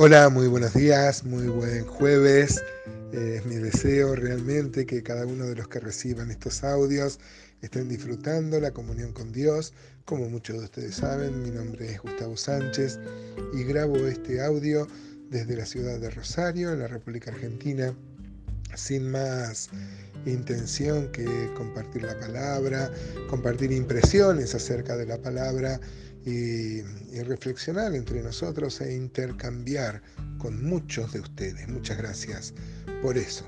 Hola, muy buenos días, muy buen jueves. Eh, es mi deseo realmente que cada uno de los que reciban estos audios estén disfrutando la comunión con Dios. Como muchos de ustedes saben, mi nombre es Gustavo Sánchez y grabo este audio desde la ciudad de Rosario, en la República Argentina, sin más intención que compartir la palabra, compartir impresiones acerca de la palabra y, reflexionar entre nosotros e intercambiar con muchos de ustedes. Muchas gracias por eso.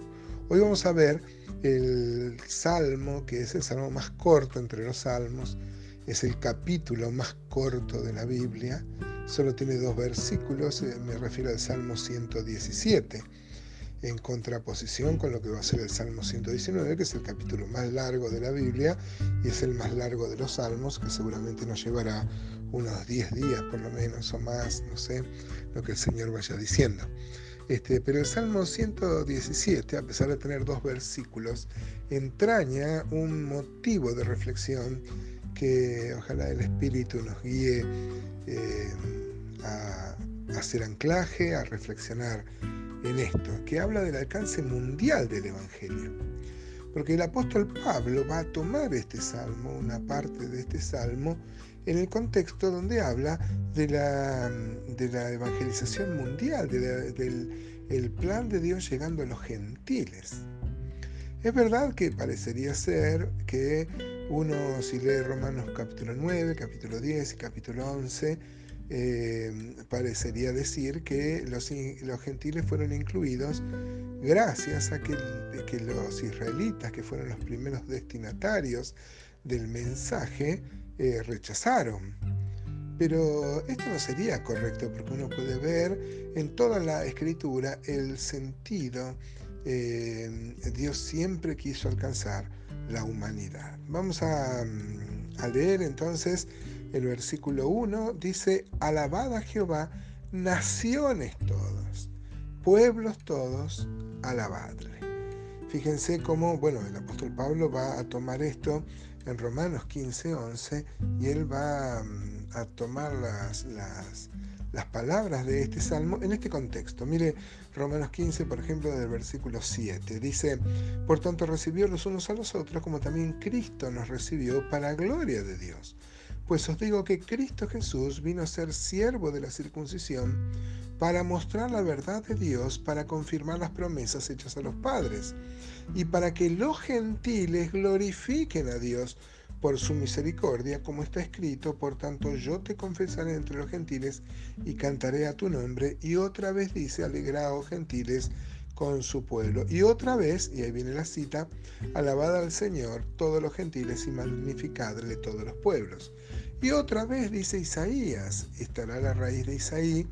Hoy vamos a ver el salmo, que es el salmo más corto entre los salmos, es el capítulo más corto de la Biblia, solo tiene dos versículos, eh, me refiero al Salmo 117 en contraposición con lo que va a ser el Salmo 119, que es el capítulo más largo de la Biblia y es el más largo de los salmos, que seguramente nos llevará unos 10 días por lo menos o más, no sé, lo que el Señor vaya diciendo. Este, pero el Salmo 117, a pesar de tener dos versículos, entraña un motivo de reflexión que ojalá el Espíritu nos guíe eh, a hacer anclaje, a reflexionar en esto, que habla del alcance mundial del Evangelio. Porque el apóstol Pablo va a tomar este salmo, una parte de este salmo, en el contexto donde habla de la, evangelización mundial, del plan de Dios llegando a los gentiles. Es verdad que parecería ser que uno, si lee Romanos capítulo 9, capítulo 10 y capítulo 11, eh, parecería decir que los, gentiles fueron incluidos gracias a que, los israelitas, que fueron los primeros destinatarios del mensaje, eh, rechazaron. Pero esto no sería correcto porque uno puede ver en toda la escritura el sentido. Eh, Dios siempre quiso alcanzar la humanidad. Vamos a, a leer entonces el versículo 1 dice, alabad a Jehová, naciones todos, pueblos todos, alabadle. Fíjense cómo, bueno, el apóstol Pablo va a tomar esto en Romanos 15, 11, y él va mm, a tomar las, las, las palabras de este salmo en este contexto. Mire Romanos 15, por ejemplo, del versículo 7. Dice, por tanto recibió los unos a los otros como también Cristo nos recibió para gloria de Dios. Pues os digo que Cristo Jesús vino a ser siervo de la circuncisión para mostrar la verdad de Dios, para confirmar las promesas hechas a los padres, y para que los gentiles glorifiquen a Dios por su misericordia, como está escrito, por tanto yo te confesaré entre los gentiles y cantaré a tu nombre. Y otra vez dice, alegraos gentiles con su pueblo. Y otra vez, y ahí viene la cita, alabad al Señor todos los gentiles y magnificadle todos los pueblos. Y otra vez dice Isaías, estará la raíz de Isaí,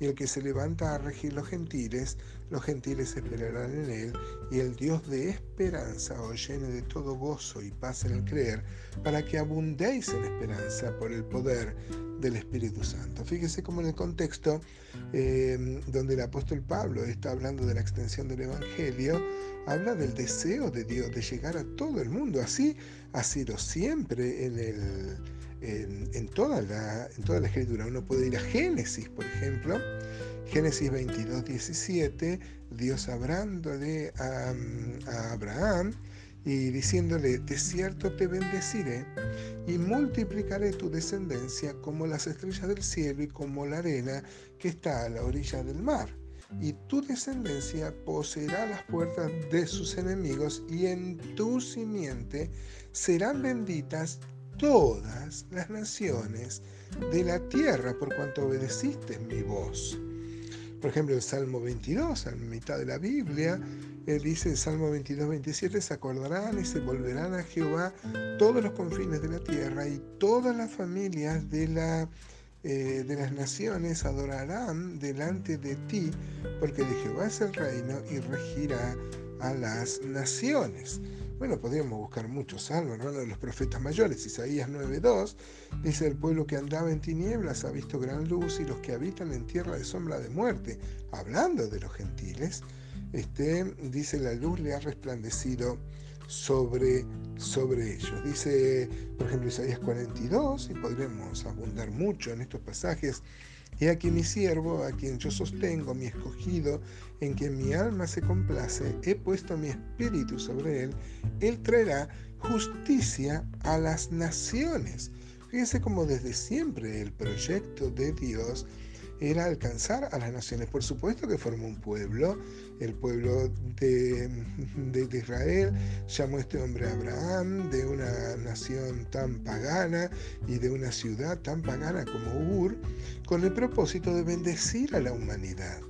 y el que se levanta a regir los gentiles, los gentiles esperarán en él, y el Dios de esperanza os llene de todo gozo y paz en el creer, para que abundéis en esperanza por el poder del Espíritu Santo. Fíjese cómo en el contexto eh, donde el apóstol Pablo está hablando de la extensión del Evangelio, habla del deseo de Dios de llegar a todo el mundo. Así ha sido siempre en el en, toda la, en toda la escritura. Uno puede ir a Génesis, por ejemplo. Génesis 22, 17, Dios hablándole a, a Abraham y diciéndole, de cierto te bendeciré y multiplicaré tu descendencia como las estrellas del cielo y como la arena que está a la orilla del mar. Y tu descendencia poseerá las puertas de sus enemigos y en tu simiente serán benditas todas las naciones de la tierra por cuanto obedeciste mi voz. Por ejemplo, el Salmo 22, en mitad de la Biblia, él dice el Salmo 22, 27, se acordarán y se volverán a Jehová todos los confines de la tierra y todas las familias de, la, eh, de las naciones adorarán delante de ti, porque de Jehová es el reino y regirá a las naciones. Bueno, podríamos buscar muchos salmos, ¿no? de los profetas mayores. Isaías 9.2 dice, el pueblo que andaba en tinieblas ha visto gran luz y los que habitan en tierra de sombra de muerte, hablando de los gentiles, este, dice, la luz le ha resplandecido sobre, sobre ellos. Dice, por ejemplo, Isaías 42, y podremos abundar mucho en estos pasajes, He aquí mi siervo, a quien yo sostengo, mi escogido, en quien mi alma se complace, he puesto mi espíritu sobre él, él traerá justicia a las naciones. Fíjense como desde siempre el proyecto de Dios era alcanzar a las naciones. Por supuesto que formó un pueblo, el pueblo de, de, Israel, llamó a este hombre Abraham, de una nación tan pagana y de una ciudad tan pagana como Ur, con el propósito de bendecir a la humanidad.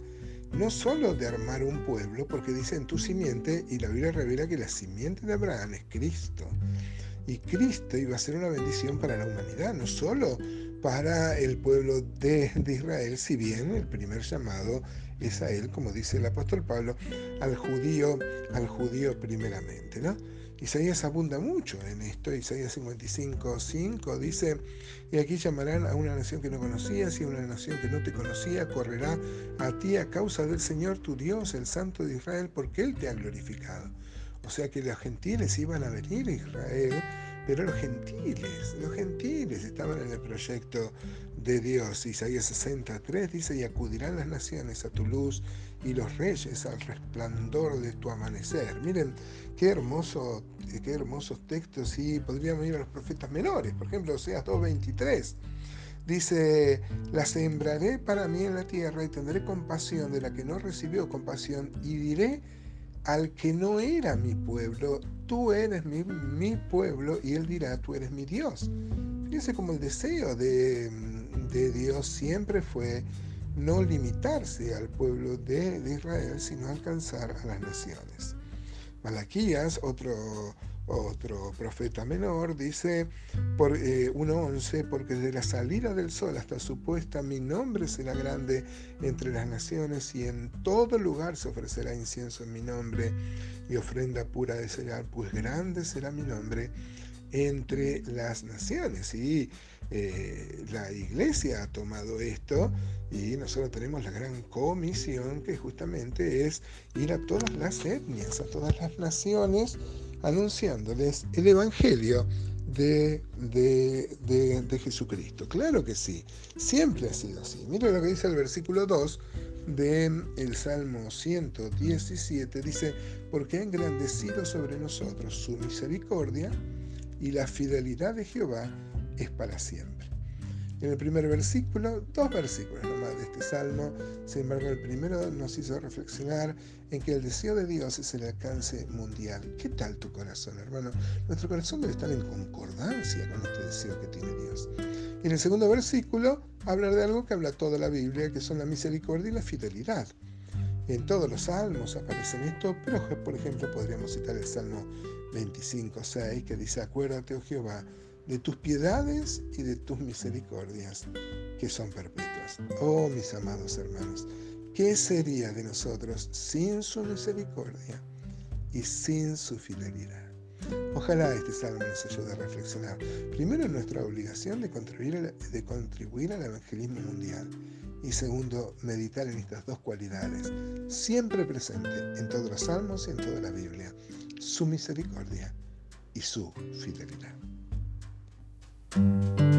No solo de armar un pueblo, porque dice en tu simiente, y la Biblia revela que la simiente de Abraham es Cristo. Y Cristo iba a ser una bendición para la humanidad, no solo para el pueblo de, Israel, si bien el primer llamado es a él, como dice el apóstol Pablo, al judío, al judío primeramente, ¿no? Isaías abunda mucho en esto, Isaías 55, 5 dice, y aquí llamarán a una nación que no conocías y a una nación que no te conocía, correrá a ti a causa del Señor tu Dios, el Santo de Israel, porque Él te ha glorificado. O sea que los gentiles iban a venir a Israel pero los gentiles, los gentiles estaban en el proyecto de Dios. Isaías 63 dice, y acudirán las naciones a tu luz y los reyes al resplandor de tu amanecer. Miren, qué hermoso, qué hermosos textos y podríamos ir a los profetas menores. Por ejemplo, Oseas 2.23. Dice, la sembraré para mí en la tierra y tendré compasión de la que no recibió compasión y diré al que no era mi pueblo, tú eres mi, pueblo y él dirá, tú eres mi Dios. Fíjense como el deseo de, Dios siempre fue no limitarse al pueblo de, de Israel, sino alcanzar a las naciones. Malaquías, otro otro profeta menor dice por 1.11, eh, porque desde la salida del sol hasta su puesta mi nombre será grande entre las naciones y en todo lugar se ofrecerá incienso en mi nombre y ofrenda pura de cereal, pues grande será mi nombre entre las naciones. Y eh, la iglesia ha tomado esto y nosotros tenemos la gran comisión que justamente es ir a todas las etnias, a todas las naciones anunciándoles el Evangelio de, de, Jesucristo. Claro que sí, siempre ha sido así. Mira lo que dice el versículo 2 del el Salmo 117. Dice, porque ha engrandecido sobre nosotros su misericordia y la fidelidad de Jehová es para siempre en el primer versículo, dos versículos nomás de este salmo. Sin embargo, el primero nos hizo reflexionar en que el deseo de Dios es el alcance mundial. ¿Qué tal tu corazón, hermano? Nuestro corazón debe estar en concordancia con este deseo que tiene Dios. Y en el segundo versículo, hablar de algo que habla toda la Biblia, que son la misericordia y la fidelidad. En todos los salmos aparecen esto, pero por ejemplo podríamos citar el Salmo 25, 6, que dice, acuérdate, oh Jehová, de tus piedades y de tus misericordias, que son perpetuas. Oh, mis amados hermanos, ¿qué sería de nosotros sin su misericordia y sin su fidelidad? Ojalá este salmo nos ayude a reflexionar. Primero, en nuestra obligación de contribuir, al evangelismo mundial. Y segundo, meditar en estas dos cualidades, siempre presente en todos los salmos y en toda la Biblia, su misericordia y su fidelidad. Thank you.